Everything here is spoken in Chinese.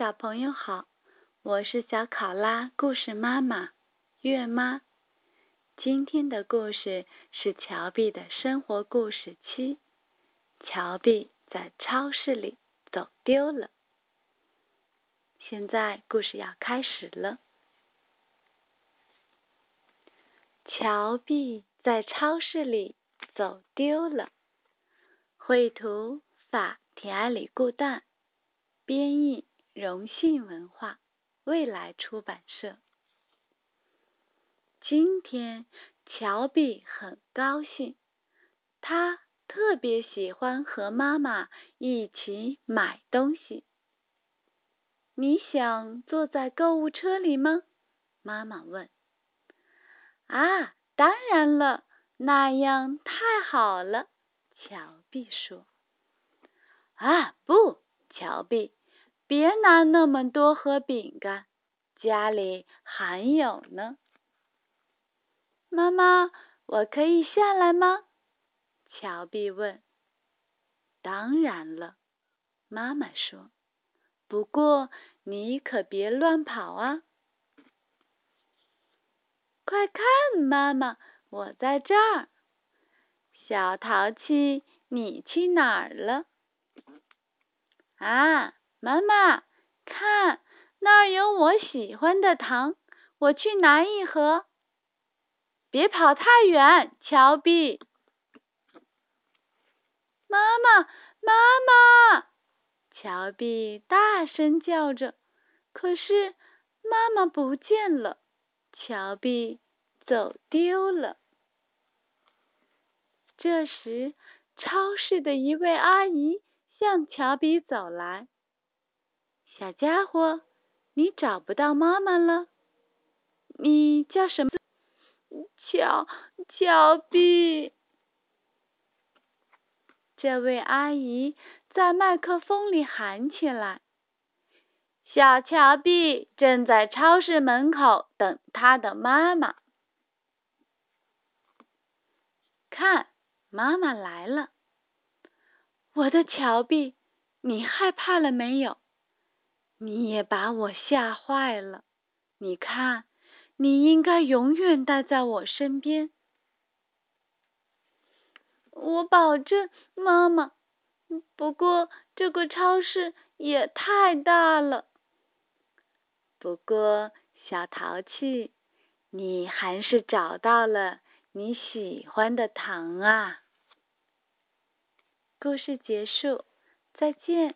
小朋友好，我是小考拉故事妈妈月妈。今天的故事是乔碧的生活故事七。乔碧在超市里走丢了。现在故事要开始了。乔碧在超市里走丢了。绘图法田爱里固蛋，编译。荣信文化未来出版社。今天乔比很高兴，他特别喜欢和妈妈一起买东西。你想坐在购物车里吗？妈妈问。啊，当然了，那样太好了。乔碧说。啊，不，乔碧。别拿那么多盒饼干，家里还有呢。妈妈，我可以下来吗？乔碧问。当然了，妈妈说。不过你可别乱跑啊！快看，妈妈，我在这儿。小淘气，你去哪儿了？啊！妈妈，看那儿有我喜欢的糖，我去拿一盒。别跑太远，乔比。妈妈，妈妈！乔比大声叫着，可是妈妈不见了，乔比走丢了。这时，超市的一位阿姨向乔比走来。小家伙，你找不到妈妈了？你叫什么？乔乔碧。这位阿姨在麦克风里喊起来：“小乔碧正在超市门口等他的妈妈。看，妈妈来了。我的乔碧，你害怕了没有？”你也把我吓坏了。你看，你应该永远待在我身边。我保证，妈妈。不过这个超市也太大了。不过，小淘气，你还是找到了你喜欢的糖啊。故事结束，再见。